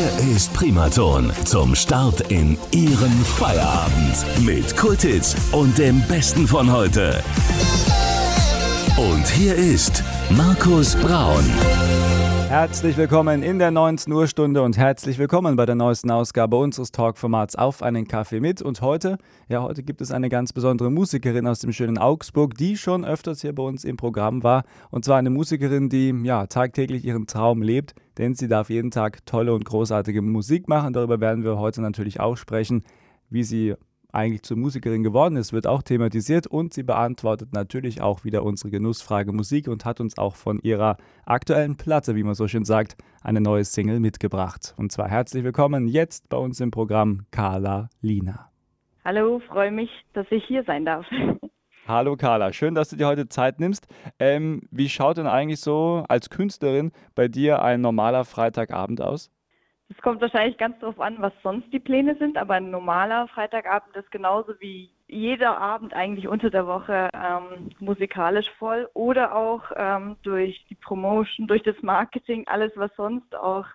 Hier ist Primaton zum Start in Ihren Feierabend mit Kultits und dem Besten von heute. Und hier ist Markus Braun. Herzlich willkommen in der 19 Uhr Stunde und herzlich willkommen bei der neuesten Ausgabe unseres Talkformats Auf einen Kaffee mit. Und heute, ja, heute gibt es eine ganz besondere Musikerin aus dem schönen Augsburg, die schon öfters hier bei uns im Programm war. Und zwar eine Musikerin, die ja tagtäglich ihren Traum lebt, denn sie darf jeden Tag tolle und großartige Musik machen. Darüber werden wir heute natürlich auch sprechen, wie sie eigentlich zur Musikerin geworden ist, wird auch thematisiert und sie beantwortet natürlich auch wieder unsere Genussfrage Musik und hat uns auch von ihrer aktuellen Platte, wie man so schön sagt, eine neue Single mitgebracht. Und zwar herzlich willkommen jetzt bei uns im Programm Carla Lina. Hallo, freue mich, dass ich hier sein darf. Hallo Carla, schön, dass du dir heute Zeit nimmst. Ähm, wie schaut denn eigentlich so als Künstlerin bei dir ein normaler Freitagabend aus? Es kommt wahrscheinlich ganz darauf an, was sonst die Pläne sind, aber ein normaler Freitagabend ist genauso wie jeder Abend eigentlich unter der Woche ähm, musikalisch voll oder auch ähm, durch die Promotion, durch das Marketing, alles, was sonst auch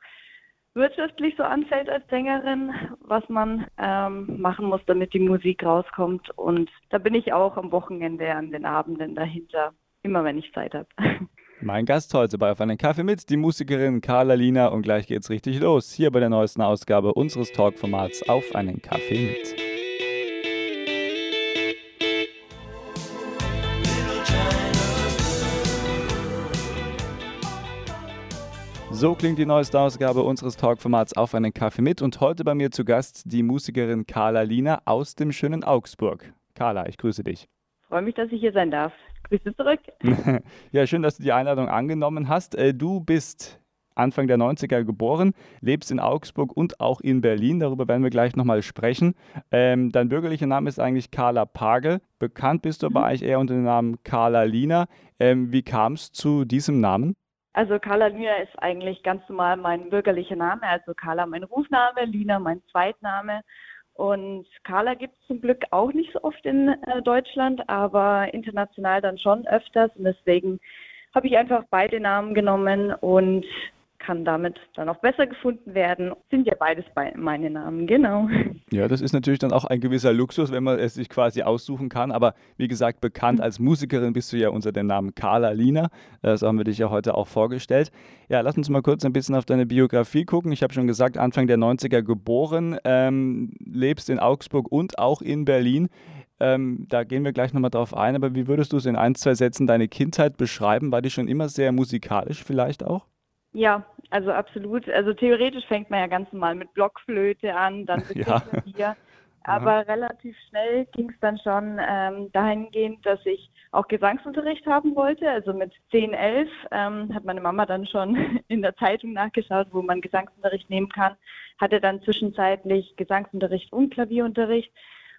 wirtschaftlich so anfällt als Sängerin, was man ähm, machen muss, damit die Musik rauskommt. Und da bin ich auch am Wochenende an den Abenden dahinter, immer wenn ich Zeit habe. Mein Gast heute bei Auf einen Kaffee mit, die Musikerin Carla Lina und gleich geht's richtig los, hier bei der neuesten Ausgabe unseres Talkformats Auf einen Kaffee mit. So klingt die neueste Ausgabe unseres Talkformats Auf einen Kaffee mit und heute bei mir zu Gast die Musikerin Carla Lina aus dem schönen Augsburg. Carla, ich grüße dich. Freue mich, dass ich hier sein darf. Grüße zurück. ja, schön, dass du die Einladung angenommen hast. Äh, du bist Anfang der 90er geboren, lebst in Augsburg und auch in Berlin. Darüber werden wir gleich nochmal sprechen. Ähm, dein bürgerlicher Name ist eigentlich Carla Page. Bekannt bist du aber mhm. eigentlich eher unter dem Namen Carla Lina. Ähm, wie kam es zu diesem Namen? Also Carla Lina ist eigentlich ganz normal mein bürgerlicher Name. Also Carla mein Rufname, Lina mein Zweitname. Und Carla gibt es zum Glück auch nicht so oft in äh, Deutschland, aber international dann schon öfters. Und deswegen habe ich einfach beide Namen genommen und kann damit dann auch besser gefunden werden. Sind ja beides meine Namen, genau. Ja, das ist natürlich dann auch ein gewisser Luxus, wenn man es sich quasi aussuchen kann. Aber wie gesagt, bekannt als Musikerin bist du ja unter dem Namen Carla Lina. Äh, so haben wir dich ja heute auch vorgestellt. Ja, lass uns mal kurz ein bisschen auf deine Biografie gucken. Ich habe schon gesagt, Anfang der 90er geboren, ähm, lebst in Augsburg und auch in Berlin. Ähm, da gehen wir gleich nochmal drauf ein. Aber wie würdest du es in ein, zwei Sätzen deine Kindheit beschreiben? War die schon immer sehr musikalisch vielleicht auch? Ja, also absolut. Also theoretisch fängt man ja ganz normal mit Blockflöte an, dann mit ja. Klavier. Aber Aha. relativ schnell ging es dann schon ähm, dahingehend, dass ich auch Gesangsunterricht haben wollte. Also mit 10, 11 ähm, hat meine Mama dann schon in der Zeitung nachgeschaut, wo man Gesangsunterricht nehmen kann. Hatte dann zwischenzeitlich Gesangsunterricht und Klavierunterricht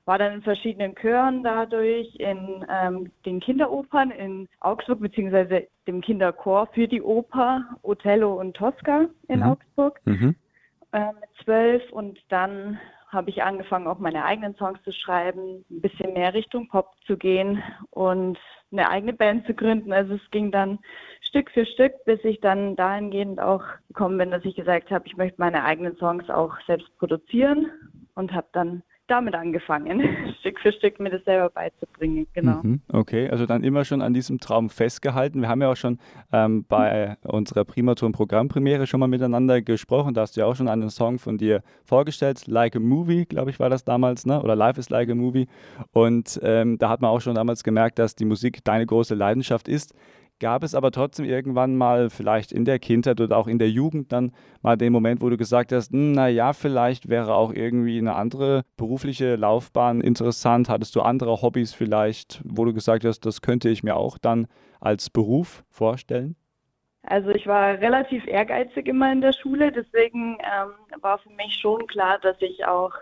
war dann in verschiedenen Chören dadurch, in ähm, den Kinderopern in Augsburg, beziehungsweise dem Kinderchor für die Oper Othello und Tosca in mhm. Augsburg mhm. Äh, mit zwölf. Und dann habe ich angefangen, auch meine eigenen Songs zu schreiben, ein bisschen mehr Richtung Pop zu gehen und eine eigene Band zu gründen. Also es ging dann Stück für Stück, bis ich dann dahingehend auch gekommen bin, dass ich gesagt habe, ich möchte meine eigenen Songs auch selbst produzieren und habe dann damit angefangen, Stück für Stück mir das selber beizubringen. Genau. Mhm, okay, also dann immer schon an diesem Traum festgehalten. Wir haben ja auch schon ähm, bei unserer Primaton Programmpremiere schon mal miteinander gesprochen. Da hast du ja auch schon einen Song von dir vorgestellt, Like a Movie, glaube ich, war das damals, ne? Oder Life is Like a Movie. Und ähm, da hat man auch schon damals gemerkt, dass die Musik deine große Leidenschaft ist. Gab es aber trotzdem irgendwann mal, vielleicht in der Kindheit oder auch in der Jugend, dann mal den Moment, wo du gesagt hast, hm, naja, vielleicht wäre auch irgendwie eine andere berufliche Laufbahn interessant? Hattest du andere Hobbys vielleicht, wo du gesagt hast, das könnte ich mir auch dann als Beruf vorstellen? Also ich war relativ ehrgeizig immer in der Schule, deswegen ähm, war für mich schon klar, dass ich auch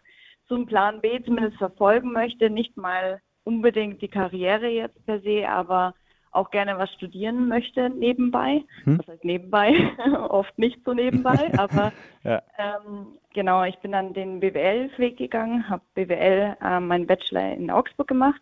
so einen Plan B zumindest verfolgen möchte. Nicht mal unbedingt die Karriere jetzt per se, aber auch gerne was studieren möchte nebenbei. Hm? Das heißt nebenbei, oft nicht so nebenbei, aber ja. ähm, genau, ich bin dann den BWL-Weg gegangen, habe BWL äh, meinen Bachelor in Augsburg gemacht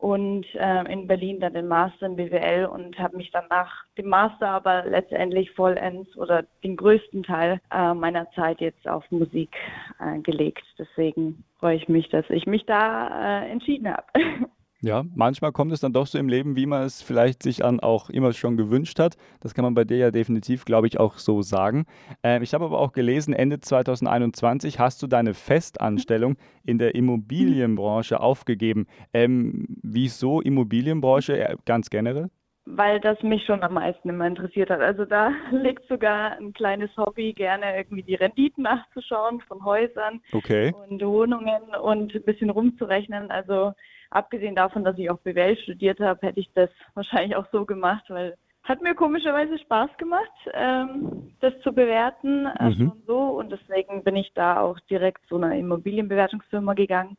und äh, in Berlin dann den Master in BWL und habe mich dann nach dem Master aber letztendlich vollends oder den größten Teil äh, meiner Zeit jetzt auf Musik äh, gelegt. Deswegen freue ich mich, dass ich mich da äh, entschieden habe. Ja, manchmal kommt es dann doch so im Leben, wie man es vielleicht sich an auch immer schon gewünscht hat. Das kann man bei dir ja definitiv, glaube ich, auch so sagen. Ähm, ich habe aber auch gelesen, Ende 2021 hast du deine Festanstellung in der Immobilienbranche aufgegeben. Ähm, wieso Immobilienbranche äh, ganz generell? weil das mich schon am meisten immer interessiert hat. Also da liegt sogar ein kleines Hobby, gerne irgendwie die Renditen nachzuschauen von Häusern okay. und Wohnungen und ein bisschen rumzurechnen. Also abgesehen davon, dass ich auch BWL studiert habe, hätte ich das wahrscheinlich auch so gemacht, weil hat mir komischerweise Spaß gemacht, ähm, das zu bewerten äh, mhm. schon so und deswegen bin ich da auch direkt zu einer Immobilienbewertungsfirma gegangen.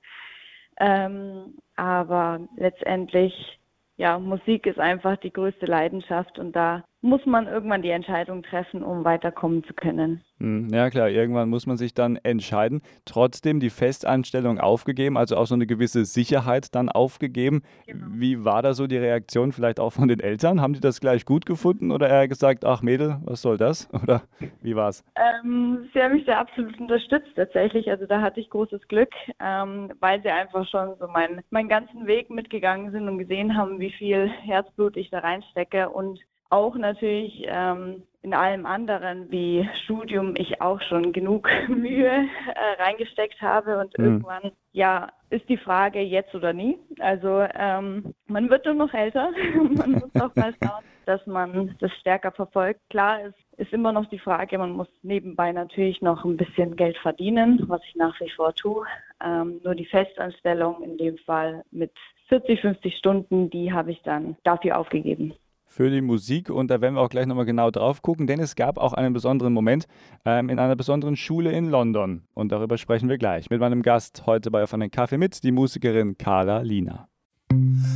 Ähm, aber letztendlich ja, Musik ist einfach die größte Leidenschaft und da muss man irgendwann die Entscheidung treffen, um weiterkommen zu können. Hm, ja klar, irgendwann muss man sich dann entscheiden. Trotzdem die Festanstellung aufgegeben, also auch so eine gewisse Sicherheit dann aufgegeben. Genau. Wie war da so die Reaktion vielleicht auch von den Eltern? Haben die das gleich gut gefunden oder eher gesagt, ach Mädel, was soll das? Oder wie war's? Ähm, sie haben mich da absolut unterstützt tatsächlich. Also da hatte ich großes Glück, ähm, weil sie einfach schon so meinen, meinen ganzen Weg mitgegangen sind und gesehen haben, wie viel Herzblut ich da reinstecke und auch natürlich ähm, in allem anderen wie Studium ich auch schon genug Mühe äh, reingesteckt habe und mhm. irgendwann ja ist die Frage jetzt oder nie. Also ähm, man wird nur noch älter, man muss auch mal schauen, dass man das stärker verfolgt. Klar, es ist immer noch die Frage, man muss nebenbei natürlich noch ein bisschen Geld verdienen, was ich nach wie vor tue. Ähm, nur die Festanstellung in dem Fall mit 40, 50 Stunden, die habe ich dann dafür aufgegeben für die Musik und da werden wir auch gleich nochmal genau drauf gucken, denn es gab auch einen besonderen Moment ähm, in einer besonderen Schule in London und darüber sprechen wir gleich mit meinem Gast heute bei Auf einen Kaffee mit, die Musikerin Carla Lina.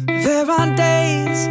There are days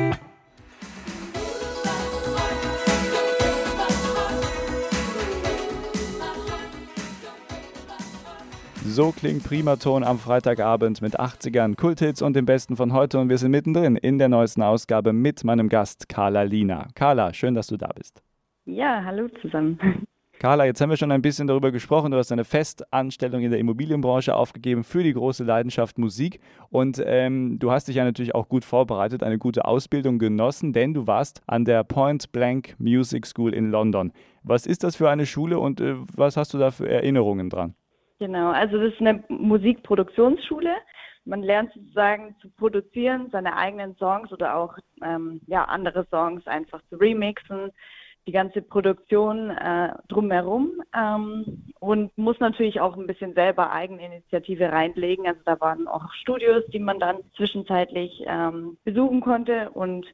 So klingt Primaton am Freitagabend mit 80ern, Kulthits und dem Besten von heute. Und wir sind mittendrin in der neuesten Ausgabe mit meinem Gast Carla Lina. Carla, schön, dass du da bist. Ja, hallo zusammen. Carla, jetzt haben wir schon ein bisschen darüber gesprochen. Du hast eine Festanstellung in der Immobilienbranche aufgegeben für die große Leidenschaft Musik. Und ähm, du hast dich ja natürlich auch gut vorbereitet, eine gute Ausbildung genossen, denn du warst an der Point Blank Music School in London. Was ist das für eine Schule und äh, was hast du da für Erinnerungen dran? Genau, also das ist eine Musikproduktionsschule. Man lernt sozusagen zu produzieren, seine eigenen Songs oder auch ähm, ja, andere Songs einfach zu remixen, die ganze Produktion äh, drumherum ähm, und muss natürlich auch ein bisschen selber Eigeninitiative reinlegen. Also da waren auch Studios, die man dann zwischenzeitlich ähm, besuchen konnte und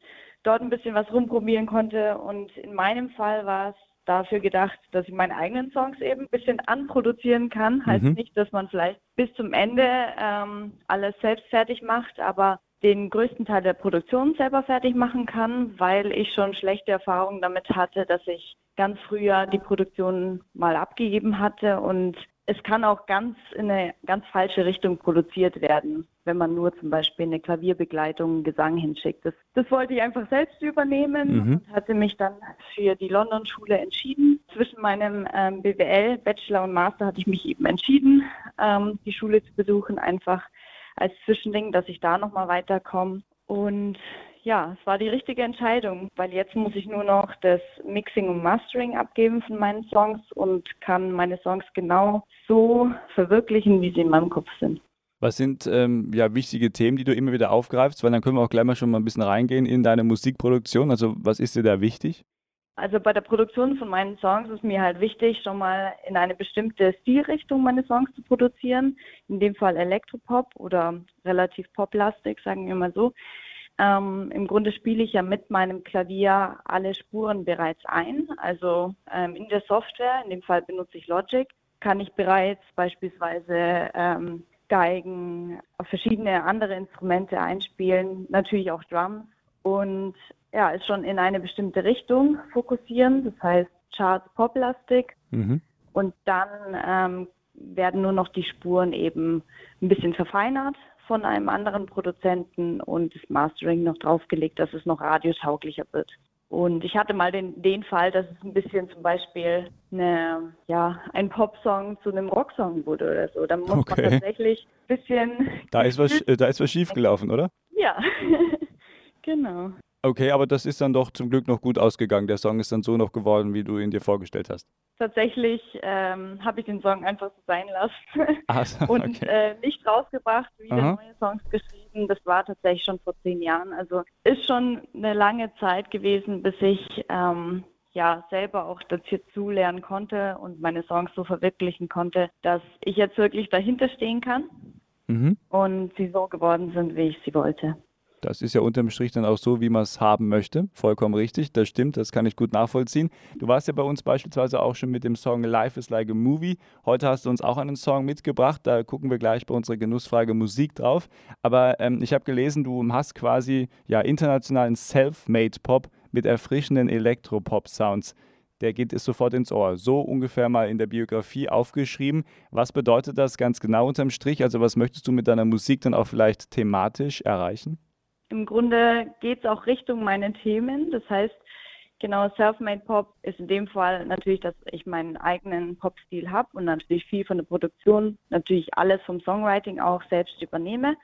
dort ein bisschen was rumprobieren konnte. Und in meinem Fall war es dafür gedacht, dass ich meine eigenen Songs eben ein bisschen anproduzieren kann. Heißt mhm. nicht, dass man vielleicht bis zum Ende ähm, alles selbst fertig macht, aber den größten Teil der Produktion selber fertig machen kann, weil ich schon schlechte Erfahrungen damit hatte, dass ich ganz früher die Produktion mal abgegeben hatte und es kann auch ganz in eine ganz falsche Richtung produziert werden, wenn man nur zum Beispiel eine Klavierbegleitung, Gesang hinschickt. Das, das wollte ich einfach selbst übernehmen mhm. und hatte mich dann für die London-Schule entschieden. Zwischen meinem ähm, BWL, Bachelor und Master hatte ich mich eben entschieden, ähm, die Schule zu besuchen, einfach als Zwischending, dass ich da nochmal weiterkomme. Und ja, es war die richtige Entscheidung, weil jetzt muss ich nur noch das Mixing und Mastering abgeben von meinen Songs und kann meine Songs genau so verwirklichen, wie sie in meinem Kopf sind. Was sind ähm, ja, wichtige Themen, die du immer wieder aufgreifst? Weil dann können wir auch gleich mal schon mal ein bisschen reingehen in deine Musikproduktion. Also was ist dir da wichtig? Also bei der Produktion von meinen Songs ist mir halt wichtig, schon mal in eine bestimmte Stilrichtung meine Songs zu produzieren. In dem Fall Elektropop oder relativ poplastig, sagen wir mal so. Ähm, Im Grunde spiele ich ja mit meinem Klavier alle Spuren bereits ein. Also ähm, in der Software, in dem Fall benutze ich Logic, kann ich bereits beispielsweise ähm, Geigen, verschiedene andere Instrumente einspielen, natürlich auch Drums und ja, ist schon in eine bestimmte Richtung fokussieren, das heißt Charts Poplastic mhm. und dann ähm, werden nur noch die Spuren eben ein bisschen verfeinert von einem anderen Produzenten und das Mastering noch draufgelegt, dass es noch radiotauglicher wird. Und ich hatte mal den, den Fall, dass es ein bisschen zum Beispiel eine, ja, ein Popsong zu einem Rocksong wurde oder so. Da muss okay. man tatsächlich ein bisschen. Da ist was, da ist was schiefgelaufen, oder? Ja, genau. Okay, aber das ist dann doch zum Glück noch gut ausgegangen. Der Song ist dann so noch geworden, wie du ihn dir vorgestellt hast. Tatsächlich ähm, habe ich den Song einfach so sein lassen Ach, so, und okay. äh, nicht rausgebracht, wieder Aha. neue Songs geschrieben. Das war tatsächlich schon vor zehn Jahren. Also ist schon eine lange Zeit gewesen, bis ich ähm, ja selber auch dazu lernen konnte und meine Songs so verwirklichen konnte, dass ich jetzt wirklich dahinter stehen kann mhm. und sie so geworden sind, wie ich sie wollte. Das ist ja unterm Strich dann auch so, wie man es haben möchte. Vollkommen richtig, das stimmt, das kann ich gut nachvollziehen. Du warst ja bei uns beispielsweise auch schon mit dem Song Life is Like a Movie. Heute hast du uns auch einen Song mitgebracht, da gucken wir gleich bei unserer Genussfrage Musik drauf. Aber ähm, ich habe gelesen, du hast quasi ja internationalen Self-Made Pop mit erfrischenden Elektropop-Sounds. Der geht es sofort ins Ohr. So ungefähr mal in der Biografie aufgeschrieben. Was bedeutet das ganz genau unterm Strich? Also was möchtest du mit deiner Musik dann auch vielleicht thematisch erreichen? Im Grunde geht es auch Richtung meine Themen. Das heißt, genau, Self-Made Pop ist in dem Fall natürlich, dass ich meinen eigenen Pop-Stil habe und natürlich viel von der Produktion, natürlich alles vom Songwriting auch selbst übernehme.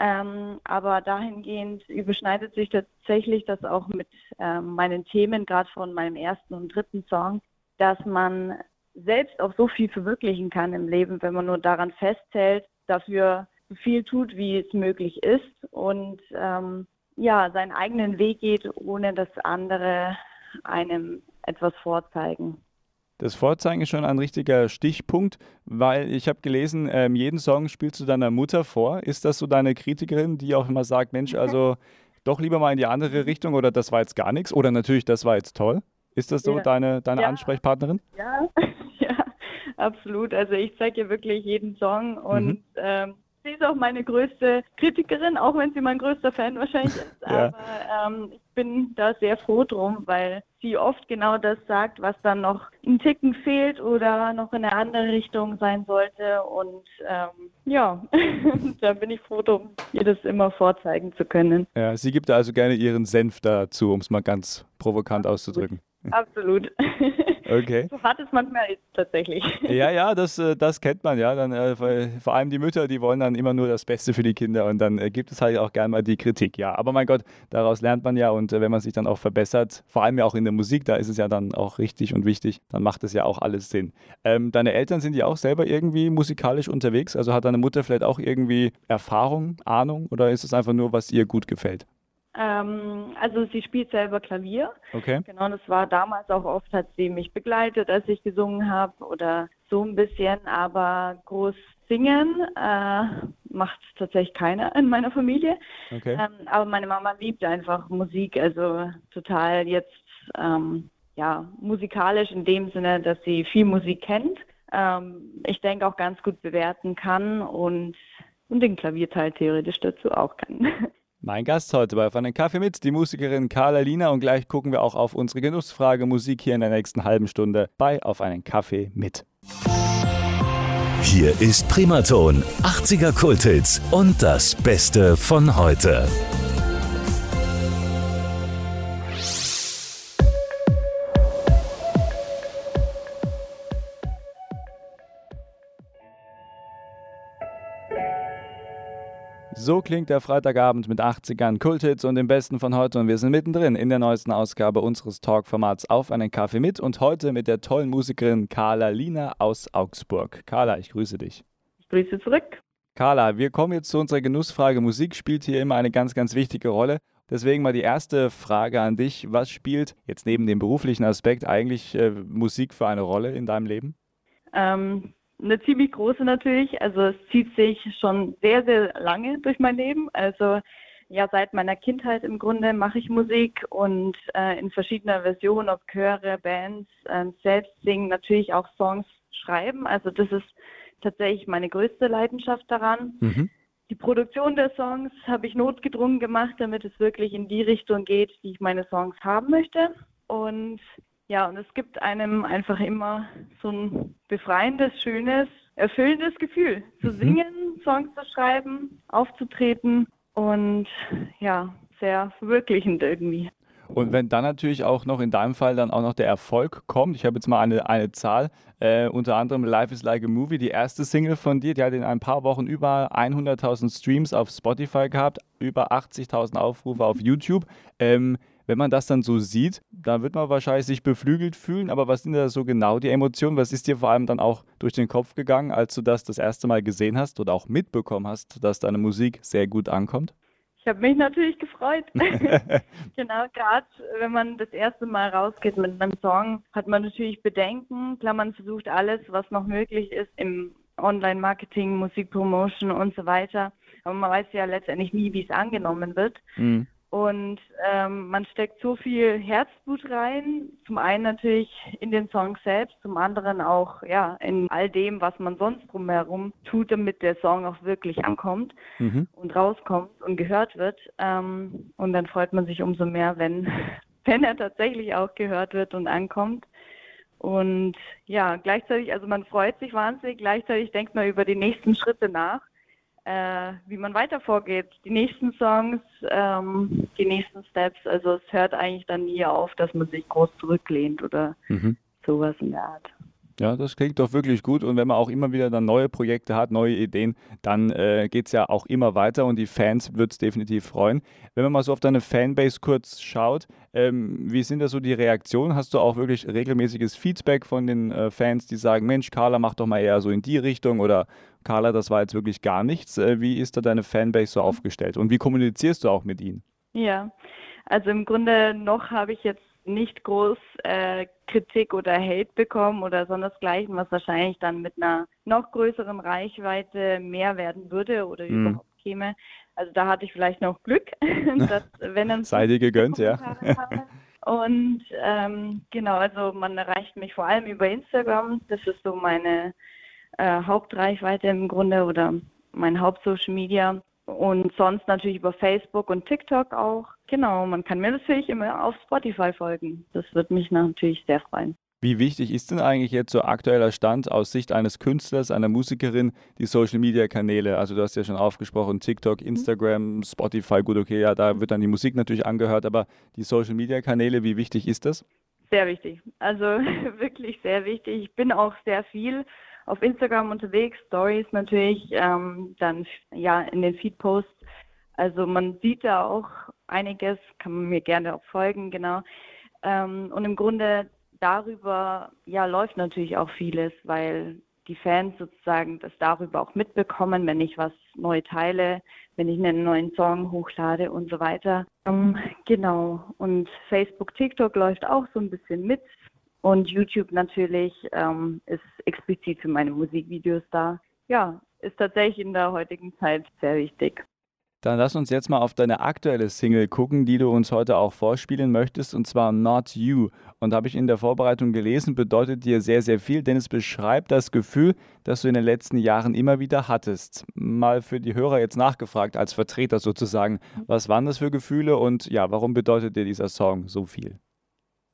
Ähm, aber dahingehend überschneidet sich tatsächlich das auch mit ähm, meinen Themen, gerade von meinem ersten und dritten Song, dass man selbst auch so viel verwirklichen kann im Leben, wenn man nur daran festhält, dafür viel tut, wie es möglich ist und ähm, ja, seinen eigenen Weg geht, ohne dass andere einem etwas vorzeigen. Das Vorzeigen ist schon ein richtiger Stichpunkt, weil ich habe gelesen, ähm, jeden Song spielst du deiner Mutter vor. Ist das so deine Kritikerin, die auch immer sagt, Mensch, also doch lieber mal in die andere Richtung oder das war jetzt gar nichts oder natürlich, das war jetzt toll? Ist das so ja. deine, deine ja. Ansprechpartnerin? Ja. ja, absolut. Also ich zeige ihr wirklich jeden Song und mhm. ähm, sie ist auch meine größte Kritikerin, auch wenn sie mein größter Fan wahrscheinlich ist. ja. Aber ähm, ich bin da sehr froh drum, weil sie oft genau das sagt, was dann noch ein Ticken fehlt oder noch in eine andere Richtung sein sollte. Und ähm, ja, da bin ich froh drum, ihr das immer vorzeigen zu können. Ja, sie gibt also gerne ihren Senf dazu, um es mal ganz provokant auszudrücken. Absolut. Okay. So hart es manchmal ist tatsächlich. Ja, ja, das, äh, das kennt man ja. Dann, äh, vor allem die Mütter, die wollen dann immer nur das Beste für die Kinder und dann äh, gibt es halt auch gerne mal die Kritik. Ja, aber mein Gott, daraus lernt man ja und wenn man sich dann auch verbessert, vor allem ja auch in der Musik, da ist es ja dann auch richtig und wichtig, dann macht es ja auch alles Sinn. Ähm, deine Eltern sind ja auch selber irgendwie musikalisch unterwegs? Also hat deine Mutter vielleicht auch irgendwie Erfahrung, Ahnung oder ist es einfach nur, was ihr gut gefällt? Ähm, also sie spielt selber Klavier. Okay. Genau, das war damals auch oft, hat sie mich begleitet, als ich gesungen habe oder so ein bisschen, aber groß singen äh, macht tatsächlich keiner in meiner Familie. Okay. Ähm, aber meine Mama liebt einfach Musik, also total jetzt ähm, ja musikalisch in dem Sinne, dass sie viel Musik kennt. Ähm, ich denke auch ganz gut bewerten kann und und den Klavierteil theoretisch dazu auch kann. Mein Gast heute bei Auf einen Kaffee mit, die Musikerin Carla Lina und gleich gucken wir auch auf unsere Genussfrage Musik hier in der nächsten halben Stunde bei Auf einen Kaffee mit. Hier ist Primaton, 80er Kulthits und das Beste von heute. So klingt der Freitagabend mit 80ern, Kulthits und dem Besten von heute. Und wir sind mittendrin in der neuesten Ausgabe unseres Talk-Formats Auf einen Kaffee mit. Und heute mit der tollen Musikerin Carla Lina aus Augsburg. Carla, ich grüße dich. Ich grüße zurück. Carla, wir kommen jetzt zu unserer Genussfrage. Musik spielt hier immer eine ganz, ganz wichtige Rolle. Deswegen mal die erste Frage an dich. Was spielt jetzt neben dem beruflichen Aspekt eigentlich äh, Musik für eine Rolle in deinem Leben? Ähm, eine ziemlich große natürlich. Also es zieht sich schon sehr, sehr lange durch mein Leben. Also ja, seit meiner Kindheit im Grunde mache ich Musik und äh, in verschiedener Version, ob Chöre, Bands, äh, selbst singen, natürlich auch Songs schreiben. Also das ist tatsächlich meine größte Leidenschaft daran. Mhm. Die Produktion der Songs habe ich notgedrungen gemacht, damit es wirklich in die Richtung geht, die ich meine Songs haben möchte. Und ja, und es gibt einem einfach immer so ein befreiendes, schönes, erfüllendes Gefühl, zu mhm. singen Songs zu schreiben, aufzutreten und ja, sehr verwirklichend irgendwie. Und wenn dann natürlich auch noch in deinem Fall dann auch noch der Erfolg kommt, ich habe jetzt mal eine, eine Zahl, äh, unter anderem Life is Like a Movie, die erste Single von dir, die hat in ein paar Wochen über 100.000 Streams auf Spotify gehabt, über 80.000 Aufrufe auf YouTube. Ähm, wenn man das dann so sieht, dann wird man wahrscheinlich sich beflügelt fühlen. Aber was sind da so genau die Emotionen? Was ist dir vor allem dann auch durch den Kopf gegangen, als du das das erste Mal gesehen hast oder auch mitbekommen hast, dass deine Musik sehr gut ankommt? Ich habe mich natürlich gefreut. genau, gerade wenn man das erste Mal rausgeht mit einem Song, hat man natürlich Bedenken. Klar, man versucht alles, was noch möglich ist im Online-Marketing, Musikpromotion und so weiter. Aber man weiß ja letztendlich nie, wie es angenommen wird. Mhm. Und ähm, man steckt so viel Herzblut rein. Zum einen natürlich in den Song selbst, zum anderen auch ja in all dem, was man sonst drumherum tut, damit der Song auch wirklich ankommt mhm. und rauskommt und gehört wird. Ähm, und dann freut man sich umso mehr, wenn wenn er tatsächlich auch gehört wird und ankommt. Und ja, gleichzeitig, also man freut sich wahnsinnig, gleichzeitig denkt man über die nächsten Schritte nach äh, wie man weiter vorgeht. Die nächsten Songs, ähm, die nächsten Steps. Also es hört eigentlich dann nie auf, dass man sich groß zurücklehnt oder mhm. sowas in der Art. Ja, das klingt doch wirklich gut. Und wenn man auch immer wieder dann neue Projekte hat, neue Ideen, dann äh, geht es ja auch immer weiter und die Fans wird es definitiv freuen. Wenn man mal so auf deine Fanbase kurz schaut, ähm, wie sind da so die Reaktionen? Hast du auch wirklich regelmäßiges Feedback von den äh, Fans, die sagen, Mensch, Carla, mach doch mal eher so in die Richtung oder Carla, das war jetzt wirklich gar nichts. Äh, wie ist da deine Fanbase so aufgestellt und wie kommunizierst du auch mit ihnen? Ja, also im Grunde noch habe ich jetzt nicht groß äh, Kritik oder Hate bekommen oder sondersgleichen, was wahrscheinlich dann mit einer noch größeren Reichweite mehr werden würde oder mm. überhaupt käme. Also da hatte ich vielleicht noch Glück, dass wenn dann sei dir gegönnt, ja. Und ähm, genau, also man erreicht mich vor allem über Instagram. Das ist so meine äh, Hauptreichweite im Grunde oder mein Hauptsocial Media. Und sonst natürlich über Facebook und TikTok auch. Genau, man kann mir natürlich immer auf Spotify folgen. Das wird mich natürlich sehr freuen. Wie wichtig ist denn eigentlich jetzt so aktueller Stand aus Sicht eines Künstlers, einer Musikerin, die Social Media Kanäle? Also du hast ja schon aufgesprochen, TikTok, mhm. Instagram, Spotify, gut, okay, ja, da wird dann die Musik natürlich angehört, aber die Social Media Kanäle, wie wichtig ist das? Sehr wichtig. Also wirklich sehr wichtig. Ich bin auch sehr viel auf Instagram unterwegs, Stories natürlich, ähm, dann ja in den Feed-Posts. Also man sieht da auch einiges, kann man mir gerne auch folgen, genau. Ähm, und im Grunde darüber ja läuft natürlich auch vieles, weil die Fans sozusagen das darüber auch mitbekommen, wenn ich was neu teile, wenn ich einen neuen Song hochlade und so weiter. Ähm, genau. Und Facebook, TikTok läuft auch so ein bisschen mit. Und YouTube natürlich ähm, ist explizit für meine Musikvideos da. Ja, ist tatsächlich in der heutigen Zeit sehr wichtig. Dann lass uns jetzt mal auf deine aktuelle Single gucken, die du uns heute auch vorspielen möchtest, und zwar Not You. Und habe ich in der Vorbereitung gelesen, bedeutet dir sehr, sehr viel, denn es beschreibt das Gefühl, das du in den letzten Jahren immer wieder hattest. Mal für die Hörer jetzt nachgefragt, als Vertreter sozusagen, was waren das für Gefühle und ja, warum bedeutet dir dieser Song so viel?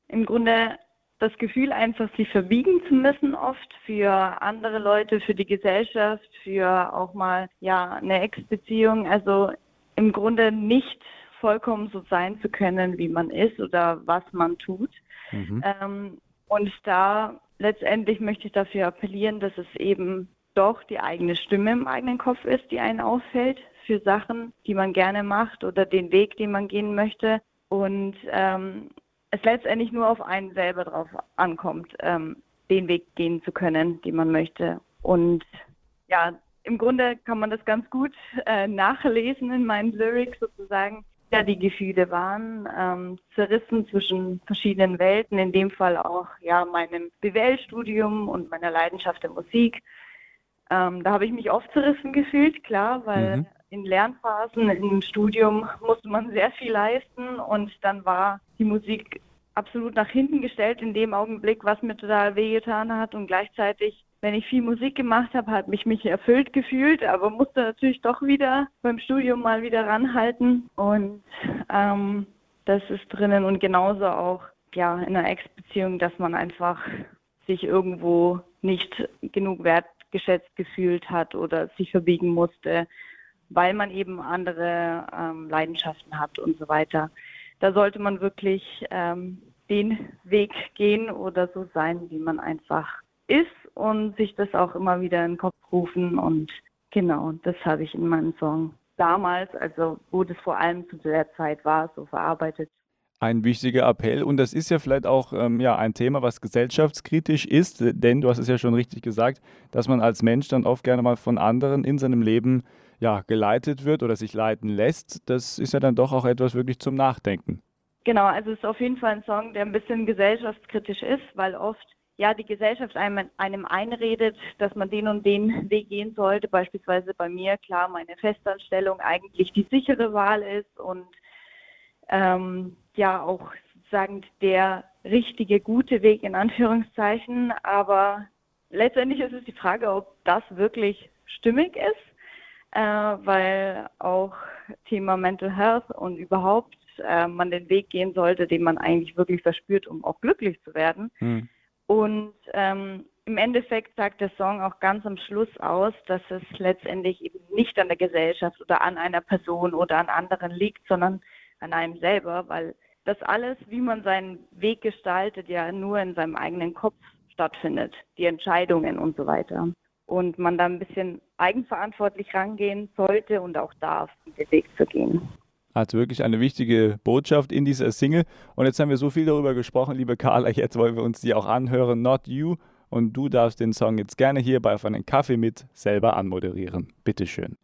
Im Grunde das Gefühl, einfach sich verbiegen zu müssen, oft für andere Leute, für die Gesellschaft, für auch mal ja eine Ex-Beziehung. Also im Grunde nicht vollkommen so sein zu können, wie man ist oder was man tut. Mhm. Ähm, und da letztendlich möchte ich dafür appellieren, dass es eben doch die eigene Stimme im eigenen Kopf ist, die einen auffällt für Sachen, die man gerne macht oder den Weg, den man gehen möchte. Und ähm, es letztendlich nur auf einen selber drauf ankommt, ähm, den Weg gehen zu können, den man möchte. Und ja, im Grunde kann man das ganz gut äh, nachlesen in meinen Lyrics sozusagen. Ja, die Gefühle waren ähm, zerrissen zwischen verschiedenen Welten, in dem Fall auch ja meinem BWL-Studium und meiner Leidenschaft der Musik. Ähm, da habe ich mich oft zerrissen gefühlt, klar, weil mhm. in Lernphasen im Studium musste man sehr viel leisten und dann war die Musik absolut nach hinten gestellt in dem Augenblick, was mir total wehgetan hat und gleichzeitig, wenn ich viel Musik gemacht habe, hat mich mich erfüllt gefühlt, aber musste natürlich doch wieder beim Studium mal wieder ranhalten und ähm, das ist drinnen und genauso auch ja in einer Ex-Beziehung, dass man einfach sich irgendwo nicht genug Wert abgeschätzt gefühlt hat oder sich verbiegen musste, weil man eben andere ähm, Leidenschaften hat und so weiter. Da sollte man wirklich ähm, den Weg gehen oder so sein, wie man einfach ist und sich das auch immer wieder in den Kopf rufen. Und genau, das habe ich in meinem Song damals, also wo das vor allem zu der Zeit war, so verarbeitet. Ein wichtiger Appell und das ist ja vielleicht auch ähm, ja, ein Thema, was gesellschaftskritisch ist, denn du hast es ja schon richtig gesagt, dass man als Mensch dann oft gerne mal von anderen in seinem Leben ja, geleitet wird oder sich leiten lässt. Das ist ja dann doch auch etwas wirklich zum Nachdenken. Genau, also es ist auf jeden Fall ein Song, der ein bisschen gesellschaftskritisch ist, weil oft ja die Gesellschaft einem, einem einredet, dass man den und den Weg gehen sollte. Beispielsweise bei mir, klar, meine Festanstellung eigentlich die sichere Wahl ist und ähm, ja auch sozusagen der richtige, gute Weg in Anführungszeichen. Aber letztendlich ist es die Frage, ob das wirklich stimmig ist, äh, weil auch Thema Mental Health und überhaupt äh, man den Weg gehen sollte, den man eigentlich wirklich verspürt, um auch glücklich zu werden. Hm. Und ähm, im Endeffekt sagt der Song auch ganz am Schluss aus, dass es letztendlich eben nicht an der Gesellschaft oder an einer Person oder an anderen liegt, sondern an einem selber, weil das alles, wie man seinen Weg gestaltet, ja nur in seinem eigenen Kopf stattfindet, die Entscheidungen und so weiter. Und man da ein bisschen eigenverantwortlich rangehen sollte und auch darf, den Weg zu gehen hat wirklich eine wichtige Botschaft in dieser Single. Und jetzt haben wir so viel darüber gesprochen, liebe Carla, jetzt wollen wir uns die auch anhören. Not You. Und du darfst den Song jetzt gerne hier bei Auf einen Kaffee mit selber anmoderieren. Bitteschön.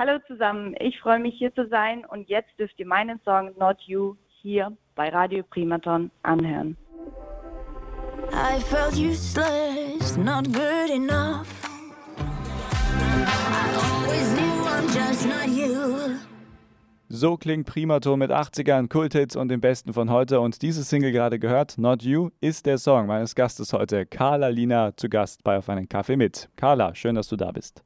Hallo zusammen, ich freue mich hier zu sein und jetzt dürft ihr meinen Song Not You hier bei Radio Primaton anhören. I felt useless, not good enough. I always knew I'm just not you. So klingt Primaton mit 80ern, Kulthits und dem Besten von heute. Und diese Single gerade gehört, Not You, ist der Song meines Gastes heute. Carla Lina zu Gast bei Auf einen Kaffee mit. Carla, schön, dass du da bist.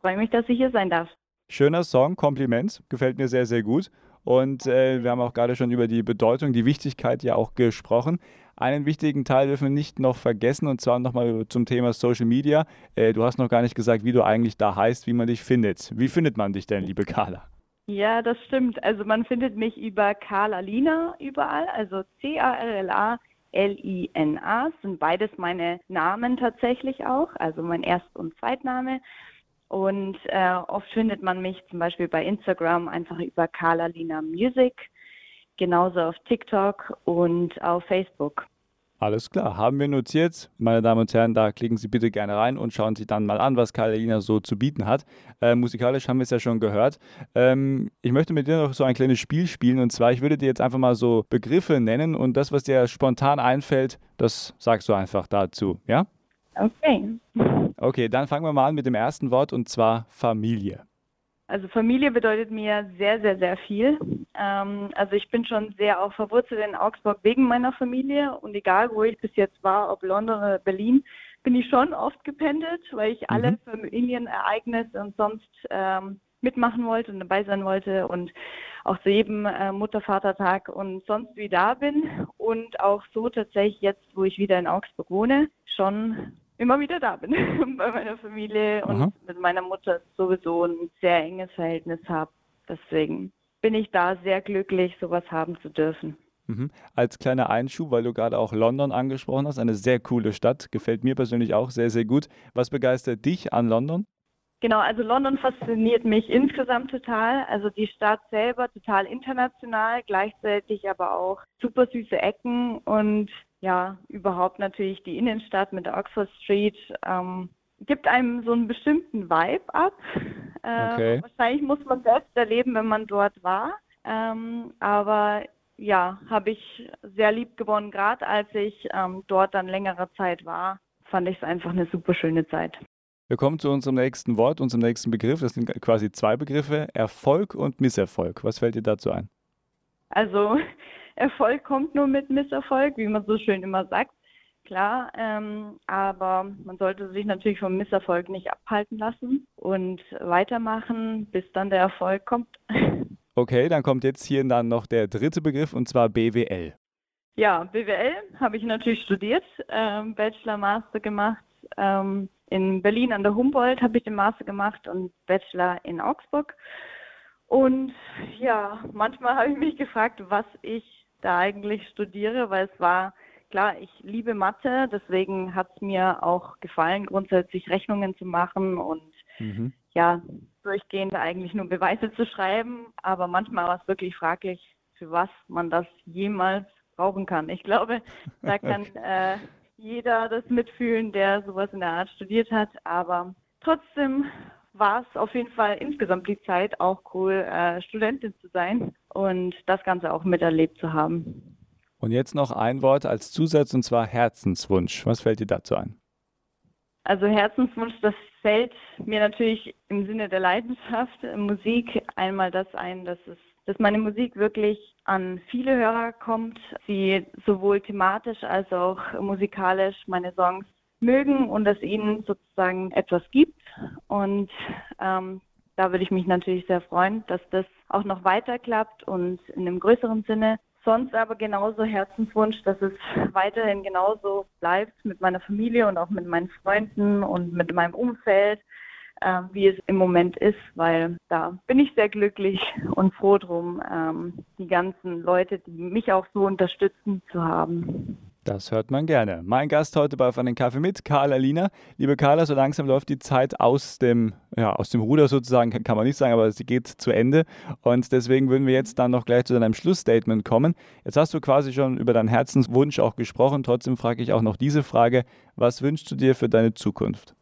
Freue mich, dass ich hier sein darf. Schöner Song, Kompliment, gefällt mir sehr, sehr gut. Und äh, wir haben auch gerade schon über die Bedeutung, die Wichtigkeit ja auch gesprochen. Einen wichtigen Teil dürfen wir nicht noch vergessen, und zwar nochmal zum Thema Social Media. Äh, du hast noch gar nicht gesagt, wie du eigentlich da heißt, wie man dich findet. Wie findet man dich denn, liebe Carla? Ja, das stimmt. Also man findet mich über Carla Lina überall, also C-A-R-L-A. L-I-N-A sind beides meine Namen tatsächlich auch, also mein Erst- und Zweitname. Und äh, oft findet man mich zum Beispiel bei Instagram einfach über Carla Lina Music, genauso auf TikTok und auf Facebook. Alles klar, haben wir notiert. Meine Damen und Herren, da klicken Sie bitte gerne rein und schauen sich dann mal an, was Karolina so zu bieten hat. Äh, musikalisch haben wir es ja schon gehört. Ähm, ich möchte mit dir noch so ein kleines Spiel spielen und zwar, ich würde dir jetzt einfach mal so Begriffe nennen und das, was dir spontan einfällt, das sagst du einfach dazu, ja? Okay. Okay, dann fangen wir mal an mit dem ersten Wort und zwar Familie. Also Familie bedeutet mir sehr, sehr, sehr viel. Ähm, also ich bin schon sehr auch verwurzelt in Augsburg wegen meiner Familie und egal wo ich bis jetzt war, ob London oder Berlin, bin ich schon oft gependelt, weil ich mhm. alle Familienereignisse und sonst ähm, mitmachen wollte und dabei sein wollte und auch zu jedem äh, Mutter-Vater-Tag und sonst wie da bin und auch so tatsächlich jetzt, wo ich wieder in Augsburg wohne, schon immer wieder da bin bei meiner Familie und Aha. mit meiner Mutter sowieso ein sehr enges Verhältnis habe. Deswegen bin ich da sehr glücklich, sowas haben zu dürfen. Mhm. Als kleiner Einschub, weil du gerade auch London angesprochen hast, eine sehr coole Stadt, gefällt mir persönlich auch sehr, sehr gut. Was begeistert dich an London? Genau, also London fasziniert mich insgesamt total. Also die Stadt selber total international, gleichzeitig aber auch super süße Ecken und ja, überhaupt natürlich die Innenstadt mit der Oxford Street ähm, gibt einem so einen bestimmten Vibe ab. Äh, okay. Wahrscheinlich muss man selbst erleben, wenn man dort war. Ähm, aber ja, habe ich sehr lieb gewonnen, gerade als ich ähm, dort dann längere Zeit war, fand ich es einfach eine super schöne Zeit. Wir kommen zu unserem nächsten Wort, unserem nächsten Begriff. Das sind quasi zwei Begriffe, Erfolg und Misserfolg. Was fällt dir dazu ein? Also Erfolg kommt nur mit Misserfolg, wie man so schön immer sagt. Klar, ähm, aber man sollte sich natürlich vom Misserfolg nicht abhalten lassen und weitermachen, bis dann der Erfolg kommt. Okay, dann kommt jetzt hier dann noch der dritte Begriff und zwar BWL. Ja, BWL habe ich natürlich studiert, ähm, Bachelor, Master gemacht. Ähm, in Berlin an der Humboldt habe ich den Master gemacht und Bachelor in Augsburg. Und ja, manchmal habe ich mich gefragt, was ich da eigentlich studiere, weil es war klar, ich liebe Mathe, deswegen hat es mir auch gefallen, grundsätzlich Rechnungen zu machen und mhm. ja, durchgehend eigentlich nur Beweise zu schreiben. Aber manchmal war es wirklich fraglich, für was man das jemals brauchen kann. Ich glaube, da kann äh, jeder das mitfühlen, der sowas in der Art studiert hat. Aber trotzdem war es auf jeden Fall insgesamt die Zeit auch cool, äh, Studentin zu sein und das Ganze auch miterlebt zu haben. Und jetzt noch ein Wort als Zusatz und zwar Herzenswunsch. Was fällt dir dazu ein? Also Herzenswunsch, das fällt mir natürlich im Sinne der Leidenschaft Musik einmal das ein, dass es dass meine Musik wirklich an viele Hörer kommt, sie sowohl thematisch als auch musikalisch meine Songs mögen und es ihnen sozusagen etwas gibt. Und ähm, da würde ich mich natürlich sehr freuen, dass das auch noch weiter klappt und in einem größeren Sinne. Sonst aber genauso Herzenswunsch, dass es weiterhin genauso bleibt mit meiner Familie und auch mit meinen Freunden und mit meinem Umfeld, äh, wie es im Moment ist, weil da bin ich sehr glücklich und froh drum, ähm, die ganzen Leute, die mich auch so unterstützen, zu haben. Das hört man gerne. Mein Gast heute bei Auf einen Kaffee mit, Carla Lina. Liebe Carla, so langsam läuft die Zeit aus dem, ja, aus dem Ruder sozusagen, kann man nicht sagen, aber sie geht zu Ende. Und deswegen würden wir jetzt dann noch gleich zu deinem Schlussstatement kommen. Jetzt hast du quasi schon über deinen Herzenswunsch auch gesprochen. Trotzdem frage ich auch noch diese Frage. Was wünschst du dir für deine Zukunft?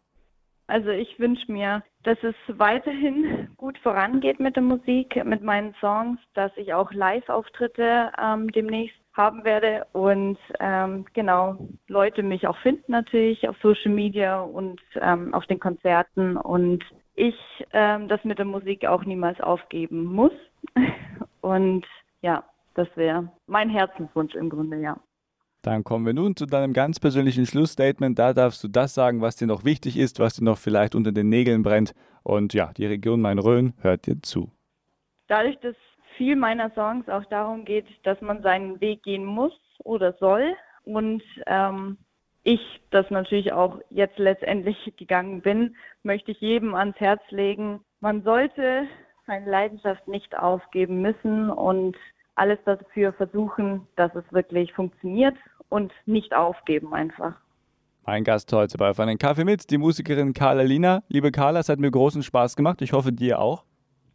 Also ich wünsche mir, dass es weiterhin gut vorangeht mit der Musik, mit meinen Songs, dass ich auch Live-Auftritte ähm, demnächst haben werde und ähm, genau Leute mich auch finden natürlich auf Social Media und ähm, auf den Konzerten und ich ähm, das mit der Musik auch niemals aufgeben muss und ja, das wäre mein Herzenswunsch im Grunde, ja. Dann kommen wir nun zu deinem ganz persönlichen Schlussstatement. Da darfst du das sagen, was dir noch wichtig ist, was dir noch vielleicht unter den Nägeln brennt. Und ja, die Region Main-Rhön hört dir zu. Dadurch, dass viel meiner Songs auch darum geht, dass man seinen Weg gehen muss oder soll und ähm, ich das natürlich auch jetzt letztendlich gegangen bin, möchte ich jedem ans Herz legen, man sollte seine Leidenschaft nicht aufgeben müssen und alles dafür versuchen, dass es wirklich funktioniert und nicht aufgeben einfach. Mein Gast heute bei Auf einen Kaffee mit, die Musikerin Carla Lina. Liebe Carla, es hat mir großen Spaß gemacht. Ich hoffe, dir auch.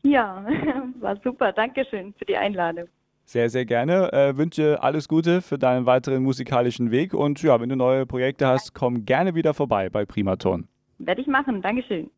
Ja, war super. Dankeschön für die Einladung. Sehr, sehr gerne. Äh, wünsche alles Gute für deinen weiteren musikalischen Weg und ja, wenn du neue Projekte hast, komm gerne wieder vorbei bei Primaton. Werde ich machen. Dankeschön.